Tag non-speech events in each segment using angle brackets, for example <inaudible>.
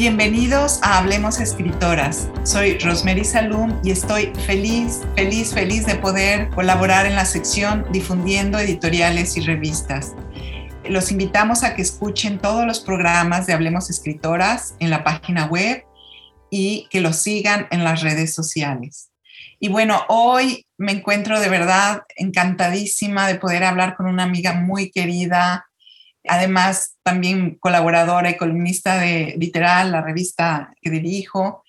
Bienvenidos a Hablemos Escritoras. Soy Rosemary Salum y estoy feliz, feliz, feliz de poder colaborar en la sección difundiendo editoriales y revistas. Los invitamos a que escuchen todos los programas de Hablemos Escritoras en la página web y que los sigan en las redes sociales. Y bueno, hoy me encuentro de verdad encantadísima de poder hablar con una amiga muy querida, además también colaboradora y columnista de Literal, la revista que dirijo.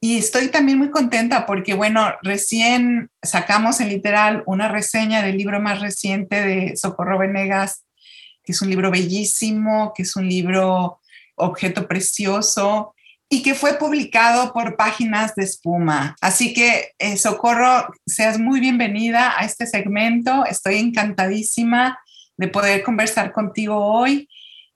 Y estoy también muy contenta porque, bueno, recién sacamos en Literal una reseña del libro más reciente de Socorro Venegas, que es un libro bellísimo, que es un libro objeto precioso y que fue publicado por Páginas de Espuma. Así que, eh, Socorro, seas muy bienvenida a este segmento. Estoy encantadísima de poder conversar contigo hoy.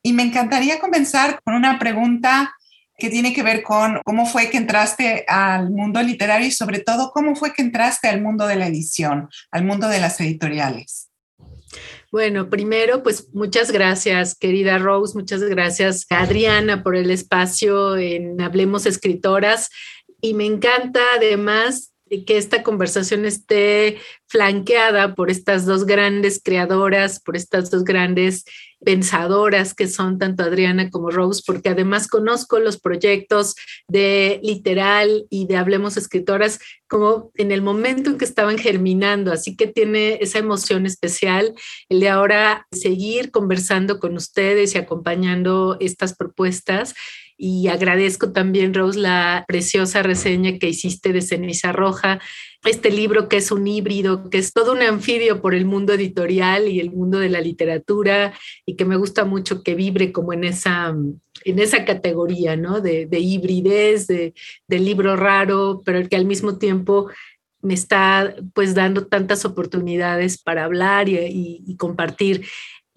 Y me encantaría comenzar con una pregunta que tiene que ver con cómo fue que entraste al mundo literario y sobre todo cómo fue que entraste al mundo de la edición, al mundo de las editoriales. Bueno, primero, pues muchas gracias, querida Rose, muchas gracias, Adriana, por el espacio en Hablemos Escritoras. Y me encanta además que esta conversación esté flanqueada por estas dos grandes creadoras, por estas dos grandes pensadoras que son tanto Adriana como Rose, porque además conozco los proyectos de Literal y de Hablemos Escritoras como en el momento en que estaban germinando, así que tiene esa emoción especial el de ahora seguir conversando con ustedes y acompañando estas propuestas y agradezco también, Rose, la preciosa reseña que hiciste de Ceniza Roja, este libro que es un híbrido, que es todo un anfibio por el mundo editorial y el mundo de la literatura y que me gusta mucho que vibre como en esa, en esa categoría, ¿no? De, de hibridez, de, libro raro, pero que al mismo tiempo me está pues dando tantas oportunidades para hablar y compartir.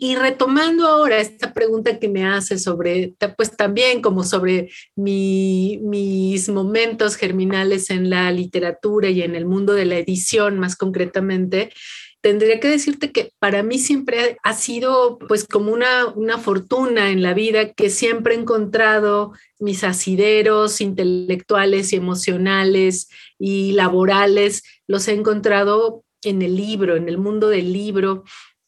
Y retomando ahora esta pregunta que me hace sobre, pues también como sobre mis momentos germinales en la literatura y en el mundo de la edición más concretamente, tendría que decirte que para mí siempre ha sido pues como una, una fortuna en la vida que siempre he encontrado mis asideros intelectuales y emocionales y laborales, los he encontrado en el libro, en el mundo del libro.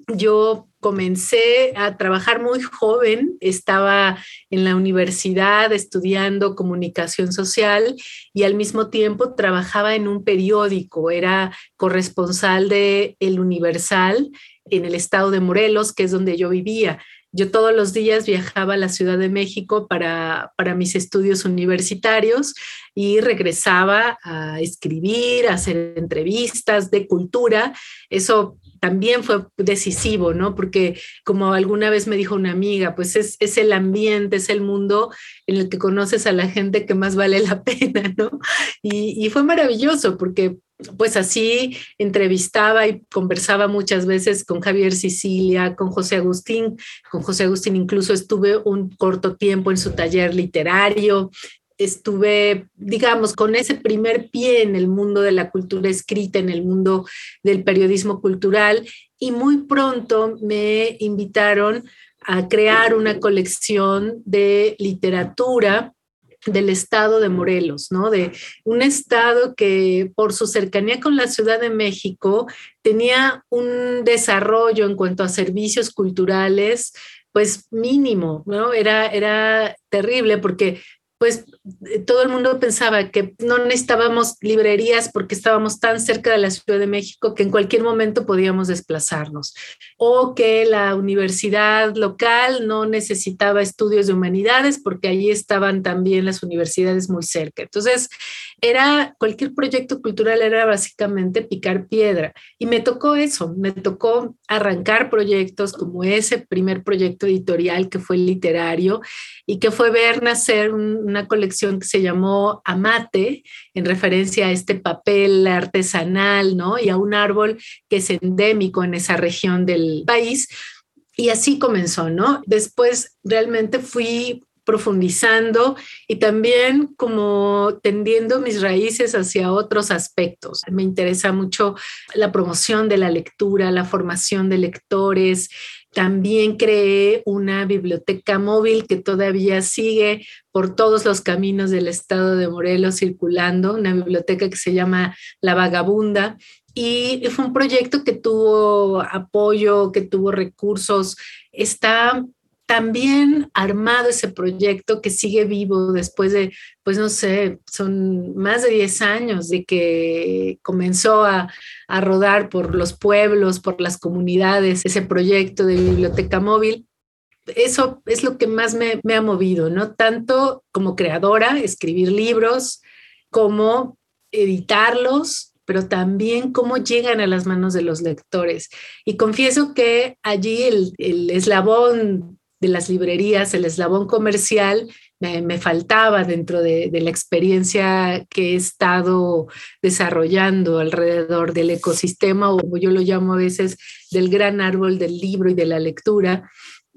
Yo comencé a trabajar muy joven, estaba en la universidad estudiando comunicación social y al mismo tiempo trabajaba en un periódico, era corresponsal de El Universal en el estado de Morelos, que es donde yo vivía. Yo todos los días viajaba a la Ciudad de México para, para mis estudios universitarios y regresaba a escribir, a hacer entrevistas de cultura. Eso también fue decisivo, ¿no? Porque como alguna vez me dijo una amiga, pues es, es, el ambiente, es el mundo en el que conoces a la gente que más vale la <laughs> pena, ¿no? Y, fue maravilloso porque pues así entrevistaba y conversaba muchas veces con Javier Sicilia, con José Agustín. Con José Agustín incluso estuve un corto tiempo en su taller literario estuve, digamos, con ese primer pie en el mundo de la cultura escrita, en el mundo del periodismo cultural, y muy pronto me invitaron a crear una colección de literatura del estado de Morelos, ¿no? De un estado que por su cercanía con la Ciudad de México tenía un desarrollo en cuanto a servicios culturales pues mínimo, ¿no? Era, era terrible porque pues todo el mundo pensaba que no necesitábamos librerías porque estábamos tan cerca de la Ciudad de México que en cualquier momento podíamos desplazarnos, o que la universidad local no necesitaba estudios de humanidades porque allí estaban también las universidades muy cerca. Entonces, era cualquier proyecto cultural era básicamente picar piedra y me tocó eso, me tocó arrancar proyectos como ese primer proyecto editorial que fue literario y que fue ver nacer un una colección que se llamó Amate, en referencia a este papel artesanal, ¿no? Y a un árbol que es endémico en esa región del país. Y así comenzó, ¿no? Después realmente fui profundizando y también como tendiendo mis raíces hacia otros aspectos. Me interesa mucho la promoción de la lectura, la formación de lectores, También creé una biblioteca móvil que todavía sigue por todos los caminos del estado de Morelos circulando, una biblioteca que se llama La Vagabunda. Y fue un proyecto que tuvo apoyo, que tuvo recursos. Está también armado ese proyecto que sigue vivo después de, pues no sé, son más de 10 años de que comenzó a, a rodar por los pueblos, por las comunidades, ese proyecto de biblioteca móvil eso es lo que más me, me, ha movido, ¿no? Tanto como creadora, escribir libros, como editarlos, pero también cómo llegan a las manos de los lectores. Y confieso que allí el, el eslabón de las librerías, el eslabón comercial, me, faltaba dentro de, de, la experiencia que he estado desarrollando alrededor del ecosistema, o como yo lo llamo a veces, del gran árbol del libro y de la lectura.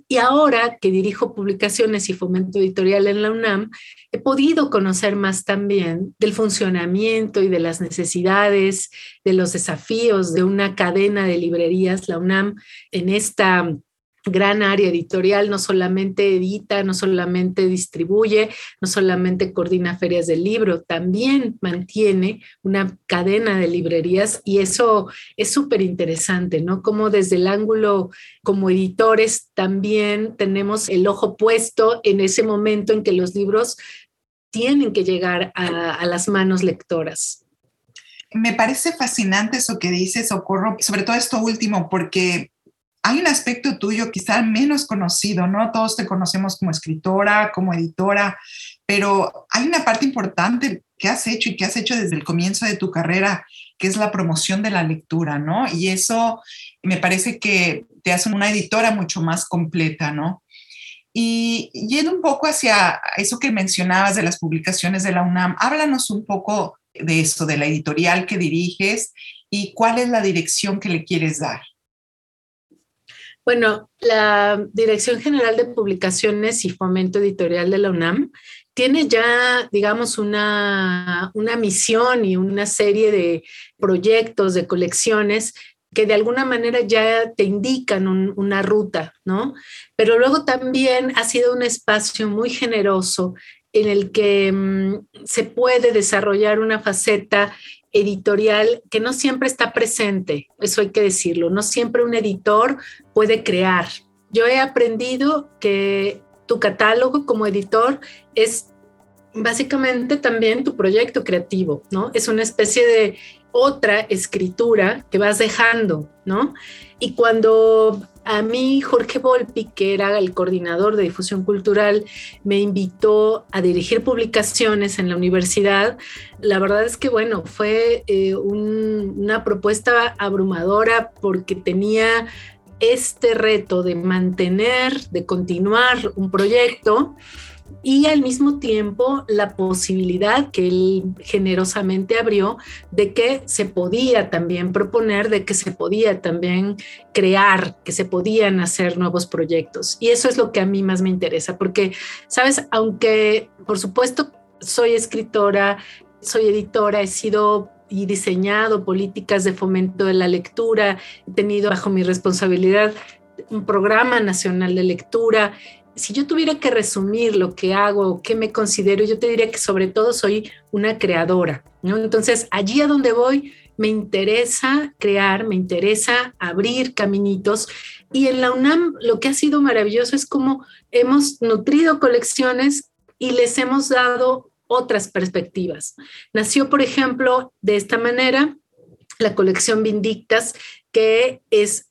Y ahora que dirijo publicaciones y fomento editorial en la UNAM, he podido conocer más también del funcionamiento y de las necesidades, de los desafíos de una cadena de librerías. La UNAM en esta gran área editorial, no solamente edita, no solamente distribuye, no solamente coordina ferias del libro, también mantiene una cadena de librerías y eso es súper interesante, ¿no? Como desde el ángulo como editores también tenemos el ojo puesto en ese momento en que los libros tienen que llegar a, a las manos lectoras. Me parece fascinante eso que dices, Socorro, sobre todo esto último, porque hay un aspecto tuyo quizá menos conocido, ¿no? Todos te conocemos como escritora, como editora, pero hay una parte importante que has hecho y que has hecho desde el comienzo de tu carrera, que es la promoción de la lectura, ¿no? Y eso me parece que te hace una editora mucho más completa, ¿no? Y yendo un poco hacia eso que mencionabas de las publicaciones de la UNAM, háblanos un poco de eso, de la editorial que diriges y cuál es la dirección que le quieres dar. Bueno, la Dirección General de Publicaciones y Fomento Editorial de la UNAM tiene ya, digamos, una, una misión y una serie de proyectos, de colecciones que de alguna manera ya te indican una ruta, ¿no? Pero luego también ha sido un espacio muy generoso en el que mm, se puede desarrollar una faceta editorial que no siempre está presente, eso hay que decirlo, no siempre un editor puede crear. Yo he aprendido que tu catálogo como editor es básicamente también tu proyecto creativo, ¿no? Es una especie de otra escritura que vas dejando, ¿no? Y cuando a mí Jorge Volpi, que era el coordinador de difusión cultural, me invitó a dirigir publicaciones en la universidad. La verdad es que, bueno, fue eh, una propuesta abrumadora porque tenía este reto de mantener, de continuar un proyecto y al mismo tiempo la posibilidad que él generosamente abrió de que se podía también proponer, de que se podía también crear, que se podían hacer nuevos proyectos. Y eso es lo que a mí más me interesa, porque, sabes, aunque por supuesto soy escritora, soy editora, he sido y diseñado políticas de fomento de la lectura, he tenido bajo mi responsabilidad un programa nacional de lectura, si yo tuviera que resumir lo que hago, qué me considero, yo te diría que sobre todo soy una creadora, ¿no? Entonces, allí a donde voy, me interesa crear, me interesa abrir caminitos. Y en la UNAM lo que ha sido maravilloso es cómo hemos nutrido colecciones y les hemos dado otras perspectivas. Nació, por ejemplo, de esta manera la colección Vindictas, que es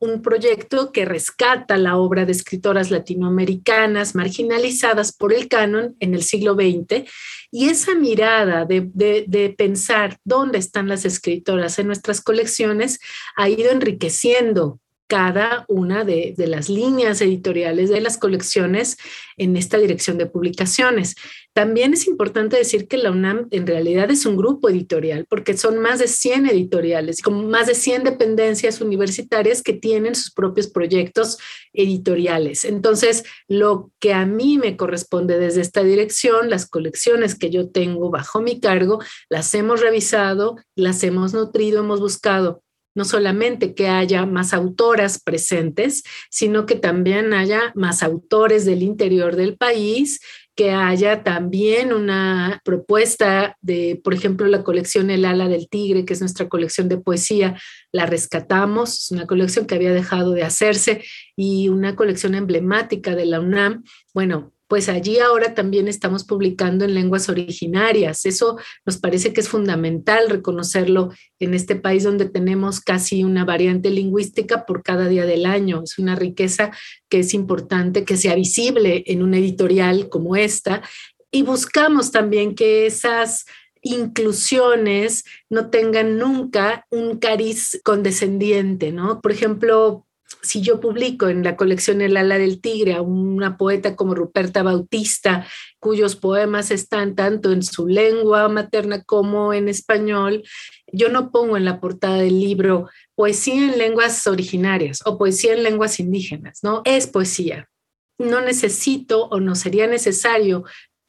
un proyecto que rescata la obra de escritoras latinoamericanas marginalizadas por el canon en el siglo XX y esa mirada de, pensar dónde están las escritoras en nuestras colecciones ha ido enriqueciendo cada una de, las líneas editoriales de las colecciones en esta dirección de publicaciones. También es importante decir que la UNAM en realidad es un grupo editorial, porque son más de 100 editoriales, con más de 100 dependencias universitarias que tienen sus propios proyectos editoriales. Entonces, lo que a mí me corresponde desde esta dirección, las colecciones que yo tengo bajo mi cargo, las hemos revisado, las hemos nutrido, hemos buscado no solamente que haya más autoras presentes, sino que también haya más autores del interior del país que haya también una propuesta de, por ejemplo, la colección El ala del tigre, que es nuestra colección de poesía, la rescatamos, es una colección que había dejado de hacerse y una colección emblemática de la UNAM. Bueno, pues allí ahora también estamos publicando en lenguas originarias. Eso nos parece que es fundamental reconocerlo en este país donde tenemos casi una variante lingüística por cada día del año. Es una riqueza que es importante que sea visible en una editorial como esta. Y buscamos también que esas inclusiones no tengan nunca un cariz condescendiente, ¿no? Por ejemplo, si yo publico en la colección El ala del tigre a una poeta como Ruperta Bautista, cuyos poemas están tanto en su lengua materna como en español, yo no pongo en la portada del libro poesía en lenguas originarias o poesía en lenguas indígenas, ¿no? Es poesía. No necesito o no sería necesario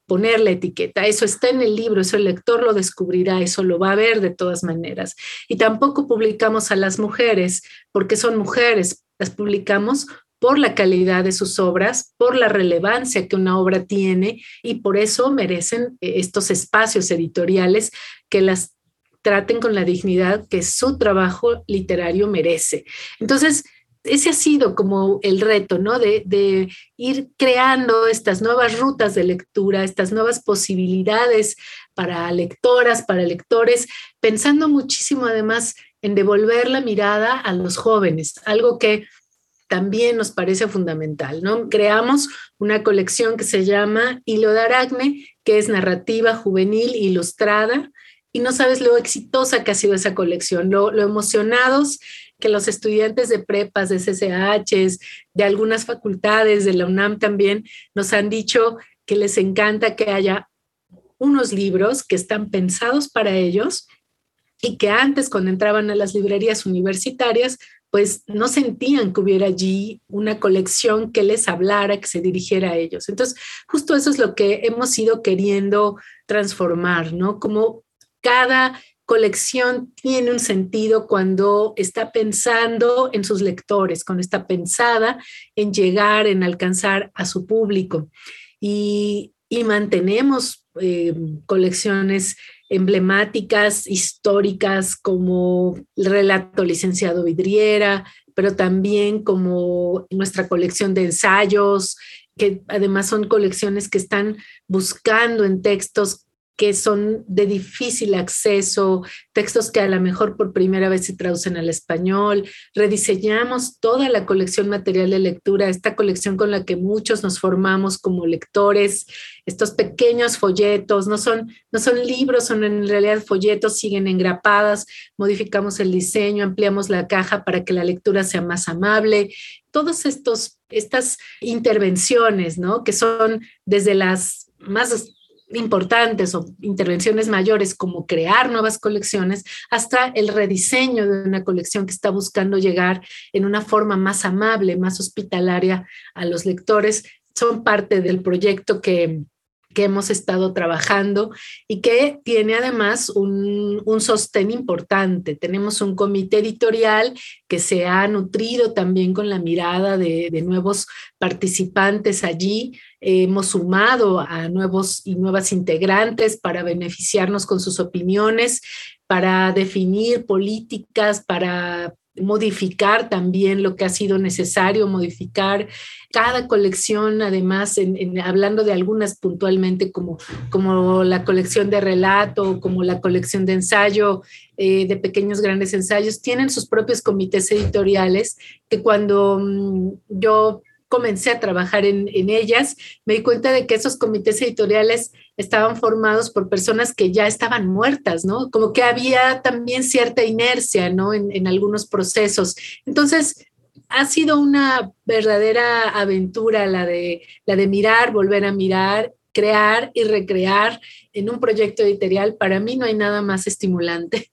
poner la etiqueta. Eso está en el libro, eso el lector lo descubrirá, eso lo va a ver de todas maneras. Y tampoco publicamos a las mujeres porque son mujeres, las publicamos por la calidad de sus obras, por la relevancia que una obra tiene y por eso merecen eh, estos espacios editoriales que las traten con la dignidad que su trabajo literario merece. Entonces, ese ha sido como el reto, ¿no? De, de, ir creando estas nuevas rutas de lectura, estas nuevas posibilidades para lectoras, para lectores, pensando muchísimo además en devolver la mirada a los jóvenes, algo que también nos parece fundamental, ¿no? Creamos una colección que se llama Hilo de Aracne, que es narrativa juvenil ilustrada, y no sabes lo exitosa que ha sido esa colección, lo, emocionados que los estudiantes de prepas, de CCHs, de algunas facultades, de la UNAM también, nos han dicho que les encanta que haya unos libros que están pensados para ellos y que antes cuando entraban a las librerías universitarias, pues no sentían que hubiera allí una colección que les hablara, que se dirigiera a ellos. Entonces, justo eso es lo que hemos ido queriendo transformar, ¿no? Como cada colección tiene un sentido cuando está pensando en sus lectores, cuando está pensada en llegar, en alcanzar a su público. Y, y mantenemos eh, colecciones emblemáticas, históricas, como el relato licenciado Vidriera, pero también como nuestra colección de ensayos, que además son colecciones que están buscando en textos que son de difícil acceso, textos que a lo mejor por primera vez se traducen al español. Rediseñamos toda la colección material de lectura, esta colección con la que muchos nos formamos como lectores, estos pequeños folletos, no son, no son libros, son en realidad folletos, siguen engrapadas, modificamos el diseño, ampliamos la caja para que la lectura sea más amable. Todos estos, estas intervenciones, ¿no? Que son desde las más importantes o intervenciones mayores como crear nuevas colecciones hasta el rediseño de una colección que está buscando llegar en una forma más amable, más hospitalaria a los lectores, son parte del proyecto que, que hemos estado trabajando y que tiene además un, un, sostén importante. Tenemos un comité editorial que se ha nutrido también con la mirada de, de nuevos participantes allí. Hemos sumado a nuevos y nuevas integrantes para beneficiarnos con sus opiniones, para definir políticas, para modificar también lo que ha sido necesario modificar. Cada colección, además, hablando de algunas puntualmente, como, como la colección de relato, como la colección de ensayo, eh, de pequeños grandes ensayos, tienen sus propios comités editoriales que cuando mm, yo comencé a trabajar en, en, ellas, me di cuenta de que esos comités editoriales estaban formados por personas que ya estaban muertas, ¿no? Como que había también cierta inercia, ¿no? En, en algunos procesos. Entonces, ha sido una verdadera aventura la de, la de mirar, volver a mirar, crear y recrear en un proyecto editorial. Para mí no hay nada más estimulante.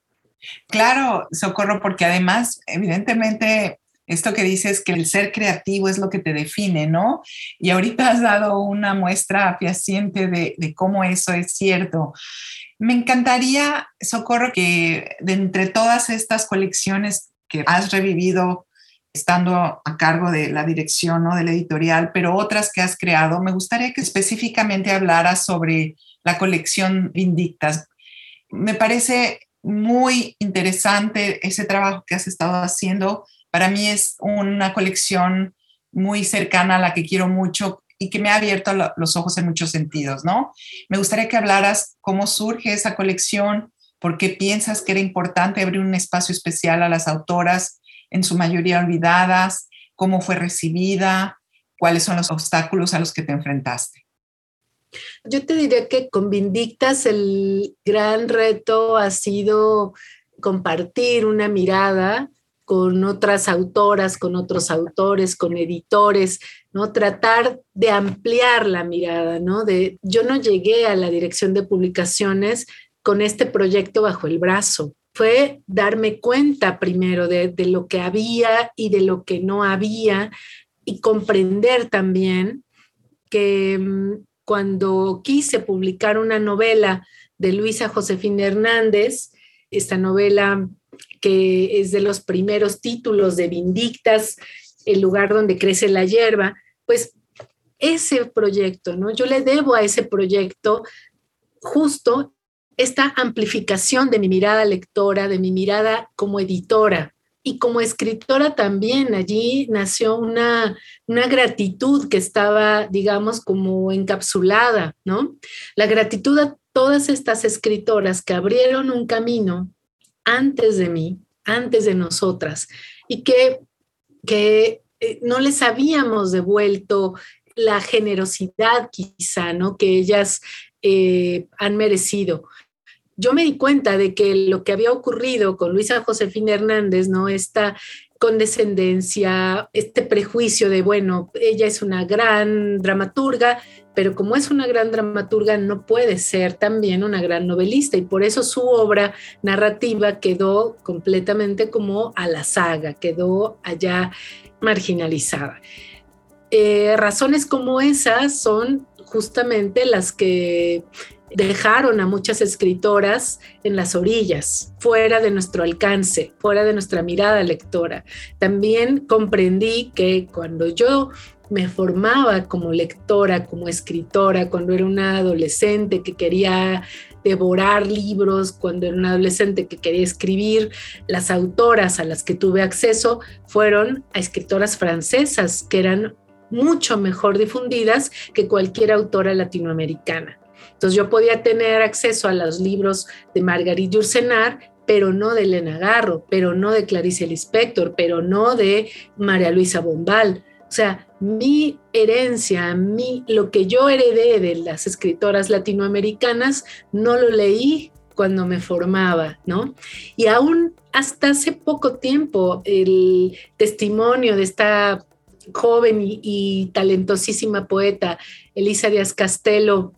Claro, Socorro, porque además, evidentemente, esto que dices que el ser creativo es lo que te define, ¿no? Y ahorita has dado una muestra fehaciente de, de cómo eso es cierto. Me encantaría, Socorro, que de entre todas estas colecciones que has revivido estando a cargo de la dirección ¿no? de la editorial, pero otras que has creado. Me gustaría que específicamente hablaras sobre la colección Vindictas. Me parece muy interesante ese trabajo que has estado haciendo. Para mí es una colección muy cercana a la que quiero mucho y que me ha abierto los ojos en muchos sentidos, ¿no? Me gustaría que hablaras cómo surge esa colección, por qué piensas que era importante abrir un espacio especial a las autoras, en su mayoría olvidadas, cómo fue recibida, cuáles son los obstáculos a los que te enfrentaste. Yo te diría que con Vindictas el gran reto ha sido compartir una mirada con otras autoras, con otros autores, con editores, ¿no? Tratar de ampliar la mirada, ¿no? De, yo no llegué a la dirección de publicaciones con este proyecto bajo el brazo. Fue darme cuenta primero de, de lo que había y de lo que no había y comprender también que mm, cuando quise publicar una novela de Luisa Josefina Hernández, esta novela que es de los primeros títulos de Vindictas, el lugar donde crece la hierba, pues ese proyecto, ¿no? Yo le debo a ese proyecto justo esta amplificación de mi mirada lectora, de mi mirada como editora. Y como escritora también allí nació una, una gratitud que estaba, digamos, como encapsulada, ¿no? La gratitud a todas estas escritoras que abrieron un camino antes de mí, antes de nosotras, y que, que eh, no les habíamos devuelto la generosidad quizá, ¿no? Que ellas eh, han merecido. Yo me di cuenta de que lo que había ocurrido con Luisa Josefina Hernández, ¿no? Esta condescendencia, este prejuicio de, bueno, ella es una gran dramaturga, pero como es una gran dramaturga, no puede ser también una gran novelista y por eso su obra narrativa quedó completamente como a la saga, quedó allá marginalizada. Eh, razones como esas son justamente las que dejaron a muchas escritoras en las orillas, fuera de nuestro alcance, fuera de nuestra mirada lectora. También comprendí que cuando yo me formaba como lectora, como escritora, cuando era una adolescente que quería devorar libros, cuando era una adolescente que quería escribir, las autoras a las que tuve acceso fueron a escritoras francesas que eran mucho mejor difundidas que cualquier autora latinoamericana. Entonces yo podía tener acceso a los libros de Marguerite Yourcenar, pero no de Elena Garro, pero no de Clarice Lispector, pero no de María Luisa Bombal. O sea, mi herencia, mi, lo que yo heredé de las escritoras latinoamericanas, no lo leí cuando me formaba, ¿no? Y aún hasta hace poco tiempo, el testimonio de esta joven y, y talentosísima poeta, Elisa Díaz Castelo,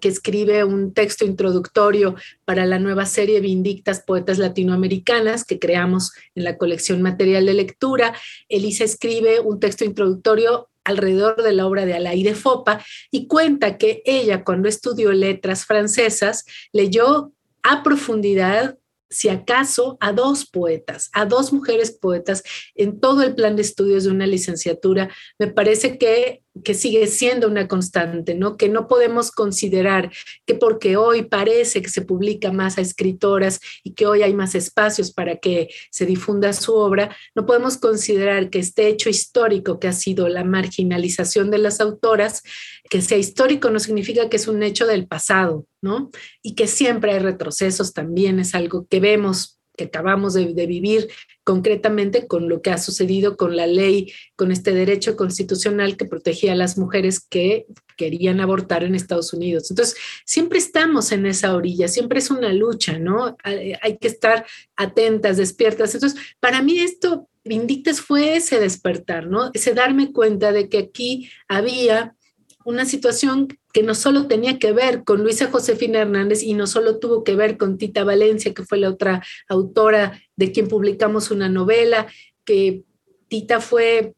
que escribe un texto introductorio para la nueva serie Vindictas Poetas Latinoamericanas que creamos en la colección Material de Lectura. Elisa escribe un texto introductorio alrededor de la obra de Alaide Fopa y cuenta que ella cuando estudió letras francesas leyó a profundidad si acaso, a dos poetas, a dos mujeres poetas en todo el plan de estudios de una licenciatura, me parece que, que sigue siendo una constante, ¿no? Que no podemos considerar que porque hoy parece que se publica más a escritoras y que hoy hay más espacios para que se difunda su obra, no podemos considerar que este hecho histórico que ha sido la marginalización de las autoras, que sea histórico no significa que es un hecho del pasado, ¿no? Y que siempre hay retrocesos también es algo que vemos que acabamos de, vivir concretamente con lo que ha sucedido con la ley, con este derecho constitucional que protegía a las mujeres que querían abortar en Estados Unidos. Entonces, siempre estamos en esa orilla, siempre es una lucha, ¿no? Hay que estar atentas, despiertas. Entonces, para mí esto, Vindictas, fue ese despertar, ¿no? Ese darme cuenta de que aquí había una situación que no solo tenía que ver con Luisa Josefina Hernández y no solo tuvo que ver con Tita Valencia, que fue la otra autora de quien publicamos una novela, que Tita fue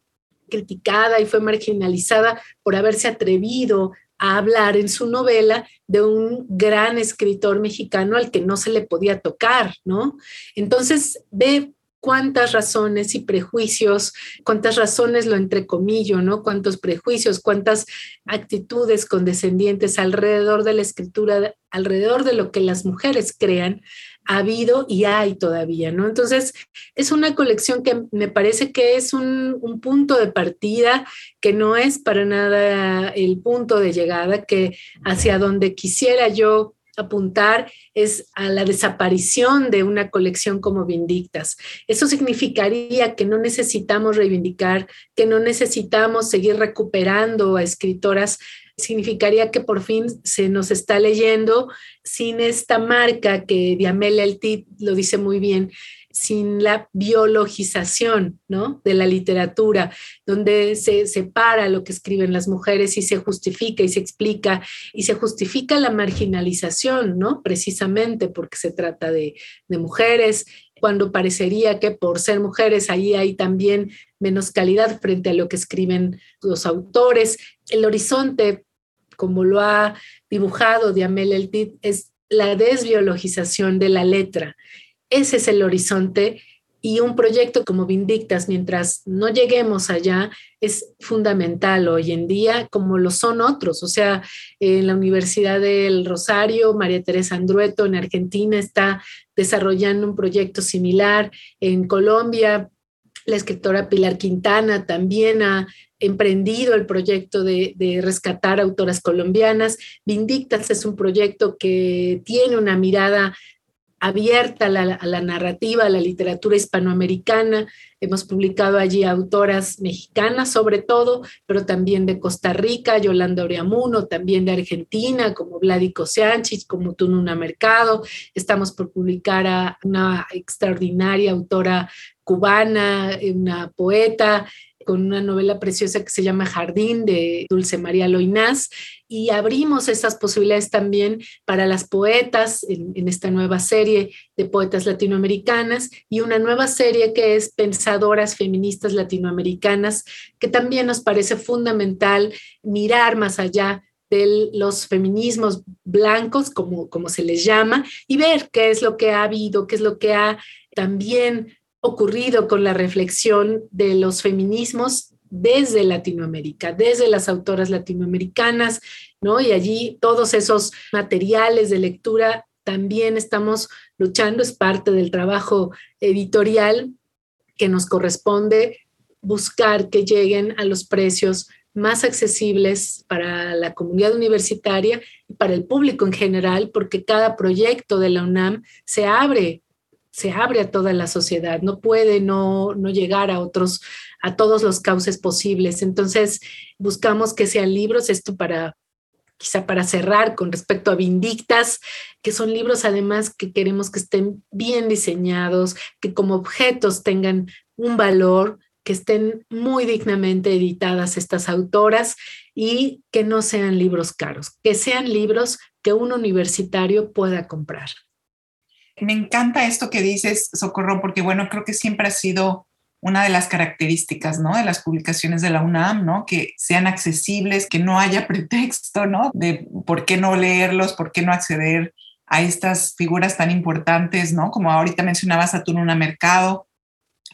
criticada y fue marginalizada por haberse atrevido a hablar en su novela de un gran escritor mexicano al que no se le podía tocar, ¿no? Entonces ve cuántas razones y prejuicios, cuántas razones lo entrecomillo, ¿no? Cuántos prejuicios, cuántas actitudes condescendientes alrededor de la escritura, alrededor de lo que las mujeres crean, ha habido y hay todavía, ¿no? Entonces, es una colección que me parece que es un, un, punto de partida, que no es para nada el punto de llegada, que hacia donde quisiera yo apuntar es a la desaparición de una colección como Vindictas. Eso significaría que no necesitamos reivindicar, que no necesitamos seguir recuperando a escritoras significaría que por fin se nos está leyendo sin esta marca que Diamela Eltit lo dice muy bien, sin la biologización ¿no? de la literatura, donde se separa lo que escriben las mujeres y se justifica y se explica y se justifica la marginalización, ¿no? precisamente porque se trata de, de mujeres, cuando parecería que por ser mujeres ahí hay también menos calidad frente a lo que escriben los autores. El horizonte, como lo ha dibujado Diamel Eltit, es la desbiologización de la letra ese es el horizonte y un proyecto como Vindictas, mientras no lleguemos allá, es fundamental hoy en día, como lo son otros. O sea, en la Universidad del Rosario, María Teresa Andrueto en Argentina está desarrollando un proyecto similar. En Colombia, la escritora Pilar Quintana también ha emprendido el proyecto de, de, rescatar autoras colombianas. Vindictas es un proyecto que tiene una mirada abierta a la, narrativa, a la literatura hispanoamericana. Hemos publicado allí autoras mexicanas sobre todo, pero también de Costa Rica, Yolanda Oriamuno, también de Argentina, como Vladico Sánchez, como Tununa Mercado. Estamos por publicar a una extraordinaria autora cubana, una poeta, con una novela preciosa que se llama Jardín de Dulce María Loinás y abrimos esas posibilidades también para las poetas en, esta nueva serie de poetas latinoamericanas y una nueva serie que es Pensadoras Feministas Latinoamericanas, que también nos parece fundamental mirar más allá de los feminismos blancos, como, como se les llama, y ver qué es lo que ha habido, qué es lo que ha también ocurrido con la reflexión de los feminismos desde Latinoamérica, desde las autoras latinoamericanas, ¿no? Y allí todos esos materiales de lectura también estamos luchando, es parte del trabajo editorial que nos corresponde buscar que lleguen a los precios más accesibles para la comunidad universitaria y para el público en general, porque cada proyecto de la UNAM se abre se abre a toda la sociedad, no puede no, no llegar a otros, a todos los cauces posibles. Entonces, buscamos que sean libros, esto para quizá para cerrar con respecto a Vindictas, que son libros además que queremos que estén bien diseñados, que como objetos tengan un valor, que estén muy dignamente editadas estas autoras y que no sean libros caros, que sean libros que un universitario pueda comprar me encanta esto que dices, Socorro, porque bueno, creo que siempre ha sido una de las características, ¿no? De las publicaciones de la UNAM, ¿no? Que sean accesibles, que no haya <laughs> pretexto, ¿no? De por qué no leerlos, por qué no acceder a estas figuras tan importantes, ¿no? Como ahorita mencionabas a Tununa Mercado.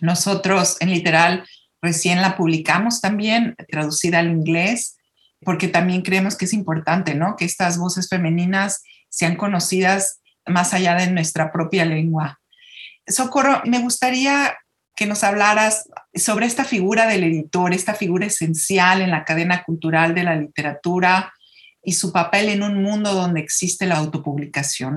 Nosotros en Literal recién la publicamos también, traducida al inglés, porque también creemos que es importante, ¿no? Que estas voces femeninas sean conocidas más allá de nuestra propia lengua. Socorro, me gustaría que nos hablaras sobre esta figura del editor, esta figura esencial en la cadena cultural de la literatura y su papel en un mundo donde existe la autopublicación.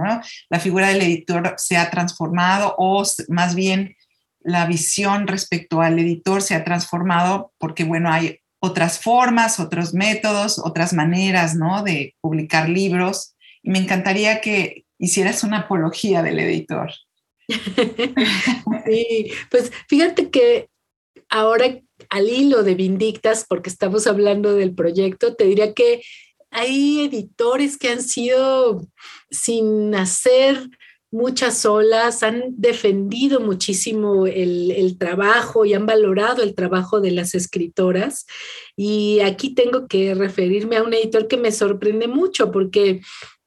La figura del editor se ha transformado o más bien la visión respecto al editor se ha transformado porque, bueno, hay otras formas, otros métodos, otras maneras, ¿no? De publicar libros. Y me encantaría que, hicieras una apología del editor. sí, pues fíjate que ahora al hilo de Vindictas, porque estamos hablando del proyecto, te diría que hay editores que han sido sin hacer muchas olas, han defendido muchísimo el, el, trabajo y han valorado el trabajo de las escritoras. Y aquí tengo que referirme a un editor que me sorprende mucho porque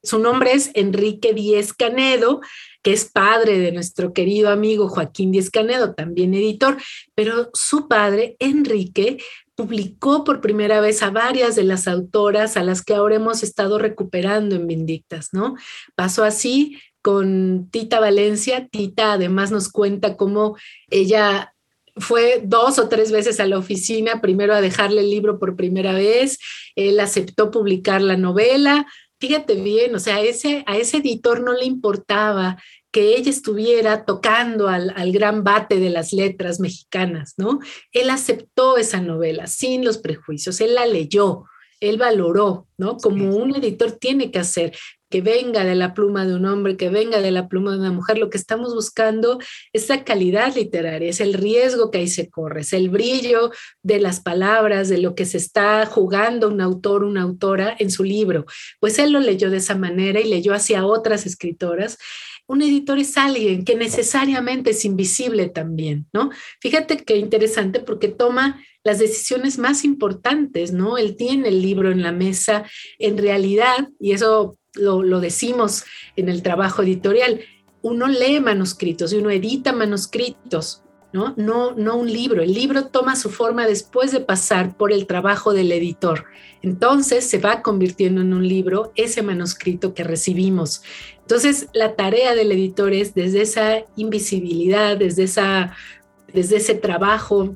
su nombre es Enrique Díez Canedo que es padre de nuestro querido amigo Joaquín Díez Canedo, también editor, pero su padre, Enrique, publicó por primera vez a varias de las autoras a las que ahora hemos estado recuperando en Vindictas, ¿no? Pasó así con Tita Valencia. Tita además nos cuenta cómo ella fue dos o tres veces a la oficina, primero a dejarle el libro por primera vez, él aceptó publicar la novela. Fíjate bien, o sea, ese, a ese editor no le importaba que ella estuviera tocando al, al, gran bate de las letras mexicanas, ¿no? Él aceptó esa novela sin los prejuicios, él la leyó, él valoró, ¿no? Como un editor tiene que hacer que venga de la pluma de un hombre, que venga de la pluma de una mujer, lo que estamos buscando es la calidad literaria, es el riesgo que ahí se corre, es el brillo de las palabras, de lo que se está jugando un autor, una autora en su libro. Pues él lo leyó de esa manera y leyó hacia otras escritoras un editor es alguien que necesariamente es invisible también, ¿no? Fíjate qué interesante porque toma las decisiones más importantes, ¿no? Él tiene el libro en la mesa, en realidad, y eso lo, decimos en el trabajo editorial, uno lee manuscritos y uno edita manuscritos, ¿no? No, no un libro. El libro toma su forma después de pasar por el trabajo del editor. Entonces se va convirtiendo en un libro ese manuscrito que recibimos. Entonces la tarea del editor es desde esa invisibilidad, desde, esa, desde ese trabajo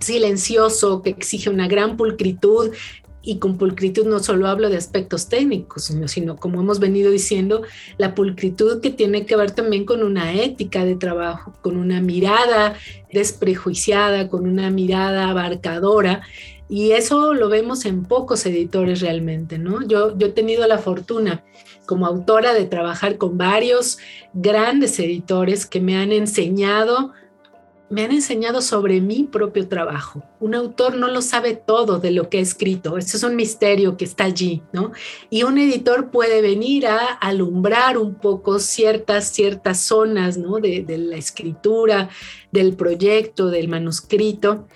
silencioso que exige una gran pulcritud y con pulcritud no solo hablo de aspectos técnicos, sino, como hemos venido diciendo, la pulcritud que tiene que ver también con una ética de trabajo, con una mirada desprejuiciada, con una mirada abarcadora. Y eso lo vemos en pocos editores realmente, ¿no? Yo, yo he tenido la fortuna como autora de trabajar con varios grandes editores que me han enseñado me han enseñado sobre mi propio trabajo. Un autor no lo sabe todo de lo que ha escrito, eso es un misterio que está allí, ¿no? Y un editor puede venir a alumbrar un poco ciertas, ciertas zonas, ¿no? De la escritura, del proyecto, del manuscrito.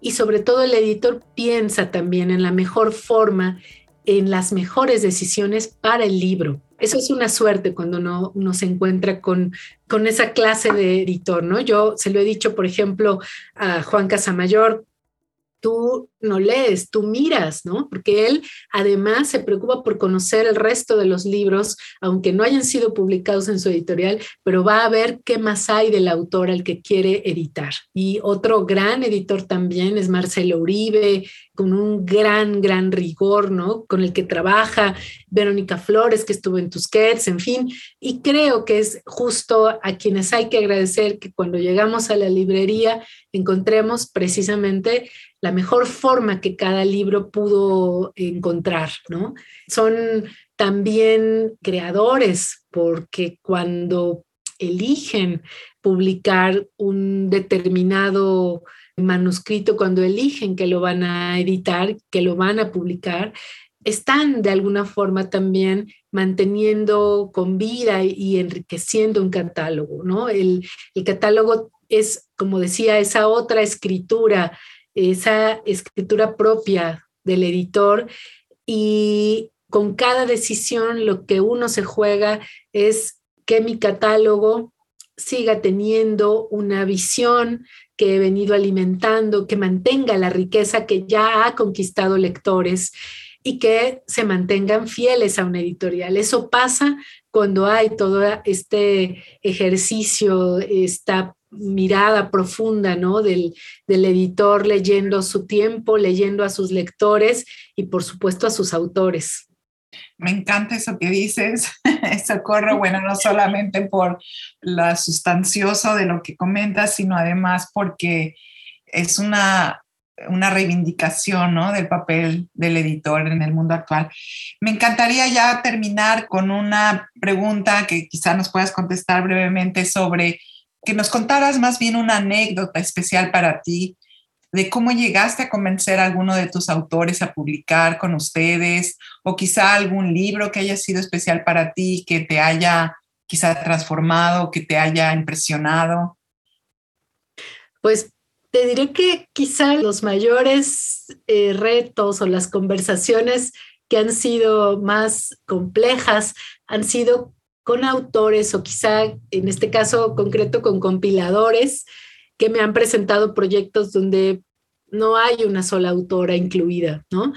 Y sobre todo el editor piensa también en la mejor forma, en las mejores decisiones para el libro. Eso es una suerte cuando uno, se encuentra con, con esa clase de editor, ¿no? Yo se lo he dicho, por ejemplo, a Juan Casamayor, tú no lees, tú miras, ¿no? Porque él además se preocupa por conocer el resto de los libros, aunque no hayan sido publicados en su editorial, pero va a ver qué más hay del autor al que quiere editar. Y otro gran editor también es Marcelo Uribe, con un gran, gran rigor, ¿no? Con el que trabaja Verónica Flores, que estuvo en Tusquets, en fin. Y creo que es justo a quienes hay que agradecer que cuando llegamos a la librería encontremos precisamente la mejor forma que cada libro pudo encontrar, ¿no? Son también creadores porque cuando eligen publicar un determinado manuscrito, cuando eligen que lo van a editar, que lo van a publicar, están de alguna forma también manteniendo con vida y enriqueciendo un catálogo, ¿no? El, el catálogo es, como decía, esa otra escritura esa escritura propia del editor y con cada decisión lo que uno se juega es que mi catálogo siga teniendo una visión que he venido alimentando, que mantenga la riqueza que ya ha conquistado lectores y que se mantengan fieles a una editorial. Eso pasa cuando hay todo este ejercicio, esta mirada profunda ¿no? del, del editor leyendo su tiempo, leyendo a sus lectores y por supuesto a sus autores. Me encanta eso que dices, <laughs> Socorro, bueno, no solamente por lo sustancioso de lo que comentas, sino además porque es una, una reivindicación ¿no? del papel del editor en el mundo actual. Me encantaría ya terminar con una pregunta que quizá nos puedas contestar brevemente sobre que nos contaras más bien una anécdota especial para ti de cómo llegaste a convencer a alguno de tus autores a publicar con ustedes o quizá algún libro que haya sido especial para ti, que te haya quizá transformado, que te haya impresionado. Pues te diré que quizá los mayores eh, retos o las conversaciones que han sido más complejas han sido con autores o quizá en este caso concreto con compiladores que me han presentado proyectos donde no hay una sola autora incluida, ¿no?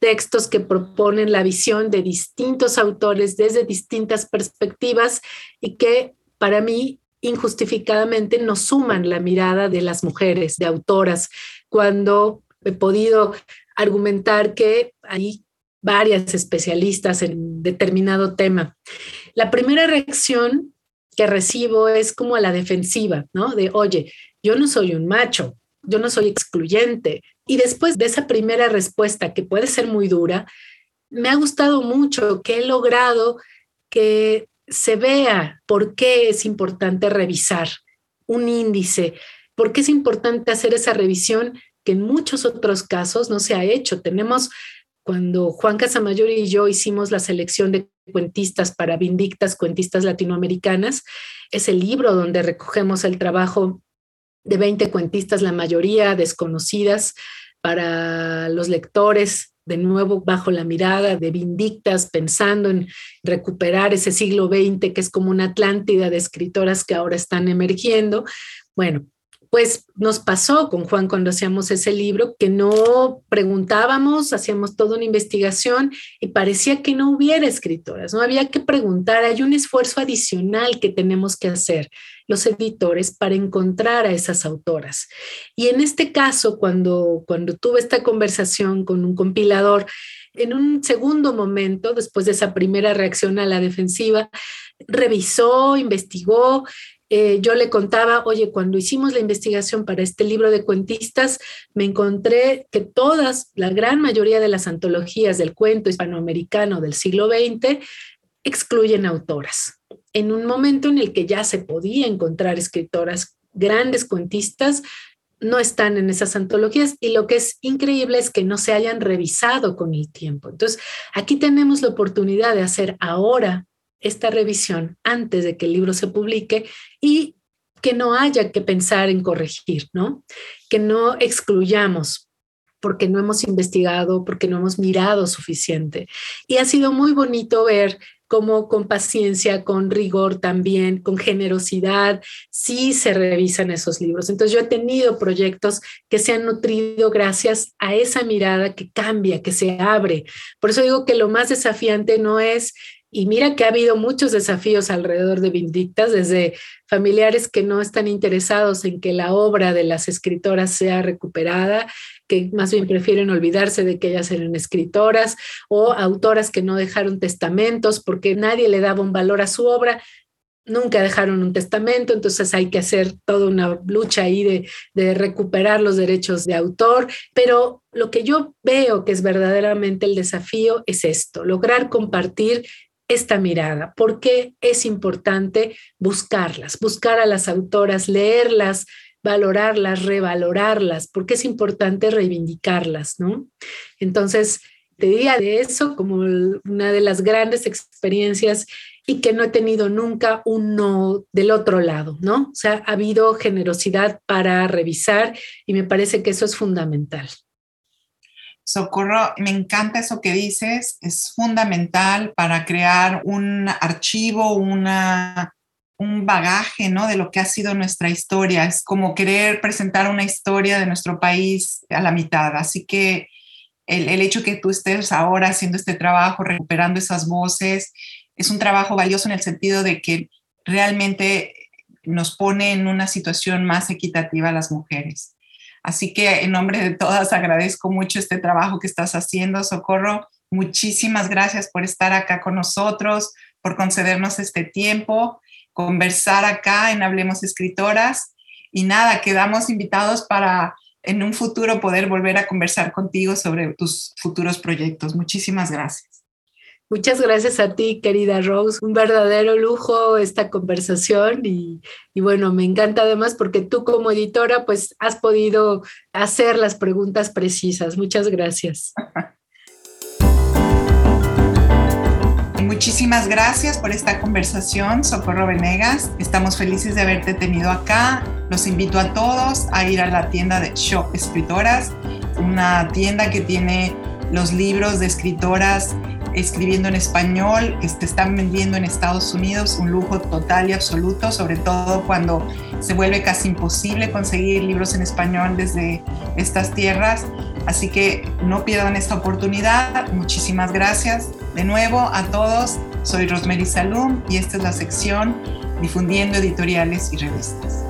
Textos que proponen la visión de distintos autores desde distintas perspectivas y que para mí injustificadamente no suman la mirada de las mujeres, de autoras, cuando he podido argumentar que hay varias especialistas en determinado tema. La primera reacción que recibo es como a la defensiva, ¿no? De, oye, yo no soy un macho, yo no soy excluyente. Y después de esa primera respuesta, que puede ser muy dura, me ha gustado mucho que he logrado que se vea por qué es importante revisar un índice, por qué es importante hacer esa revisión que en muchos otros casos no se ha hecho. Tenemos cuando Juan Casamayor y yo hicimos la selección de cuentistas para Vindictas, cuentistas latinoamericanas, es el libro donde recogemos el trabajo de 20 cuentistas, la mayoría desconocidas para los lectores, de nuevo bajo la mirada de Vindictas, pensando en recuperar ese siglo XX que es como una Atlántida de escritoras que ahora están emergiendo. Bueno, pues nos pasó con Juan cuando hacíamos ese libro, que no preguntábamos, hacíamos toda una investigación y parecía que no hubiera escritoras, no había que preguntar, hay un esfuerzo adicional que tenemos que hacer los editores para encontrar a esas autoras. Y en este caso, cuando, cuando tuve esta conversación con un compilador, en un segundo momento, después de esa primera reacción a la defensiva, revisó, investigó eh, yo le contaba, oye, cuando hicimos la investigación para este libro de cuentistas, me encontré que todas, la gran mayoría de las antologías del cuento hispanoamericano del siglo XX excluyen autoras. En un momento en el que ya se podía encontrar escritoras, grandes cuentistas, no están en esas antologías y lo que es increíble es que no se hayan revisado con el tiempo. Entonces, aquí tenemos la oportunidad de hacer ahora esta revisión antes de que el libro se publique y que no haya que pensar en corregir, ¿no? Que no excluyamos porque no hemos investigado, porque no hemos mirado suficiente. Y ha sido muy bonito ver cómo con paciencia, con rigor también, con generosidad, sí se revisan esos libros. Entonces yo he tenido proyectos que se han nutrido gracias a esa mirada que cambia, que se abre. Por eso digo que lo más desafiante no es y mira que ha habido muchos desafíos alrededor de Vindictas, desde familiares que no están interesados en que la obra de las escritoras sea recuperada, que más bien prefieren olvidarse de que ellas eran escritoras, o autoras que no dejaron testamentos porque nadie le daba un valor a su obra, nunca dejaron un testamento, entonces hay que hacer toda una lucha ahí de, de, recuperar los derechos de autor, pero lo que yo veo que es verdaderamente el desafío es esto, lograr compartir esta mirada, porque es importante buscarlas, buscar a las autoras, leerlas, valorarlas, revalorarlas, porque es importante reivindicarlas, ¿no? Entonces, te diría de eso como una de las grandes experiencias y que no he tenido nunca un no del otro lado, ¿no? O sea, ha habido generosidad para revisar y me parece que eso es fundamental. Socorro, me encanta eso que dices, es fundamental para crear un archivo, una, un bagaje, ¿no? De lo que ha sido nuestra historia. Es como querer presentar una historia de nuestro país a la mitad. Así que el, el hecho que tú estés ahora haciendo este trabajo, recuperando esas voces, es un trabajo valioso en el sentido de que realmente nos pone en una situación más equitativa a las mujeres. Así que en nombre de todas agradezco mucho este trabajo que estás haciendo, Socorro. Muchísimas gracias por estar acá con nosotros, por concedernos este tiempo, conversar acá en Hablemos Escritoras. Y nada, quedamos invitados para en un futuro poder volver a conversar contigo sobre tus futuros proyectos. Muchísimas gracias. Muchas gracias a ti, querida Rose. Un verdadero lujo esta conversación y, bueno, me encanta además porque tú como editora pues has podido hacer las preguntas precisas. Muchas gracias. <laughs> Muchísimas gracias por esta conversación, Socorro Venegas. Estamos felices de haberte tenido acá. Los invito a todos a ir a la tienda de Shop Escritoras, una tienda que tiene los libros de escritoras escribiendo en español, que se están vendiendo en Estados Unidos, un lujo total y absoluto, sobre todo cuando se vuelve casi imposible conseguir libros en español desde estas tierras. Así que no pierdan esta oportunidad. Muchísimas gracias de nuevo a todos. Soy Rosemary Salum y esta es la sección Difundiendo Editoriales y Revistas.